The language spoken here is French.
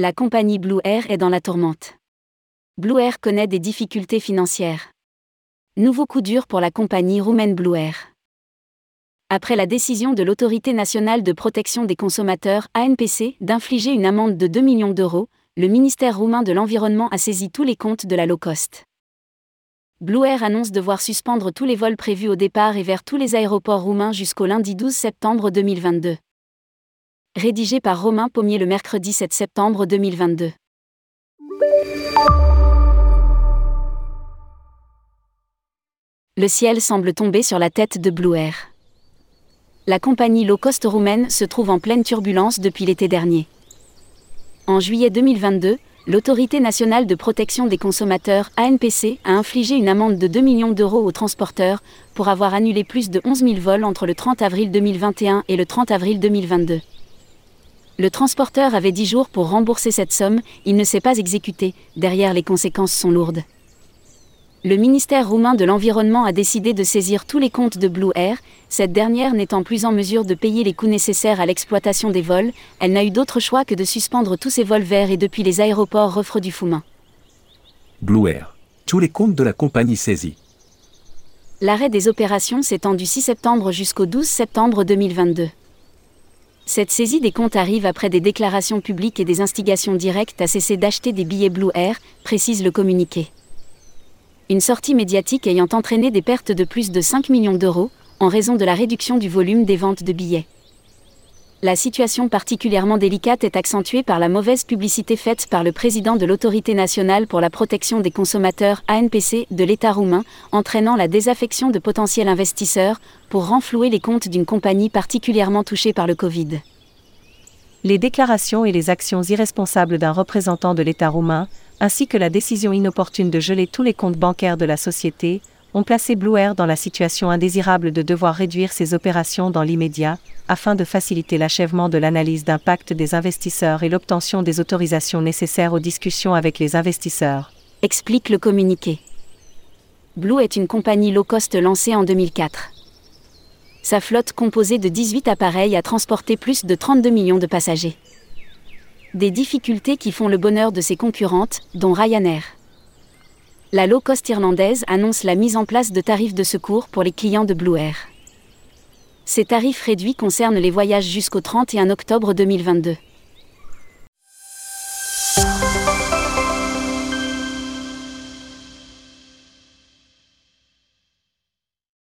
La compagnie Blue Air est dans la tourmente. Blue Air connaît des difficultés financières. Nouveau coup dur pour la compagnie roumaine Blue Air. Après la décision de l'Autorité nationale de protection des consommateurs, ANPC, d'infliger une amende de 2 millions d'euros, le ministère roumain de l'Environnement a saisi tous les comptes de la low cost. Blue Air annonce devoir suspendre tous les vols prévus au départ et vers tous les aéroports roumains jusqu'au lundi 12 septembre 2022. Rédigé par Romain Pommier le mercredi 7 septembre 2022. Le ciel semble tomber sur la tête de Blue Air. La compagnie low cost roumaine se trouve en pleine turbulence depuis l'été dernier. En juillet 2022, l'Autorité nationale de protection des consommateurs, ANPC, a infligé une amende de 2 millions d'euros aux transporteurs pour avoir annulé plus de 11 000 vols entre le 30 avril 2021 et le 30 avril 2022. Le transporteur avait 10 jours pour rembourser cette somme, il ne s'est pas exécuté, derrière les conséquences sont lourdes. Le ministère roumain de l'Environnement a décidé de saisir tous les comptes de Blue Air, cette dernière n'étant plus en mesure de payer les coûts nécessaires à l'exploitation des vols, elle n'a eu d'autre choix que de suspendre tous ses vols vers et depuis les aéroports refres du Foumin. Blue Air. Tous les comptes de la compagnie saisis. L'arrêt des opérations s'étend du 6 septembre jusqu'au 12 septembre 2022. Cette saisie des comptes arrive après des déclarations publiques et des instigations directes à cesser d'acheter des billets Blue Air, précise le communiqué une sortie médiatique ayant entraîné des pertes de plus de 5 millions d'euros, en raison de la réduction du volume des ventes de billets. La situation particulièrement délicate est accentuée par la mauvaise publicité faite par le président de l'Autorité nationale pour la protection des consommateurs ANPC de l'État roumain, entraînant la désaffection de potentiels investisseurs pour renflouer les comptes d'une compagnie particulièrement touchée par le Covid. Les déclarations et les actions irresponsables d'un représentant de l'État roumain, ainsi que la décision inopportune de geler tous les comptes bancaires de la société, ont placé Blue Air dans la situation indésirable de devoir réduire ses opérations dans l'immédiat, afin de faciliter l'achèvement de l'analyse d'impact des investisseurs et l'obtention des autorisations nécessaires aux discussions avec les investisseurs. Explique le communiqué. Blue est une compagnie low cost lancée en 2004. Sa flotte composée de 18 appareils a transporté plus de 32 millions de passagers. Des difficultés qui font le bonheur de ses concurrentes, dont Ryanair. La low cost irlandaise annonce la mise en place de tarifs de secours pour les clients de Blue Air. Ces tarifs réduits concernent les voyages jusqu'au 31 octobre 2022.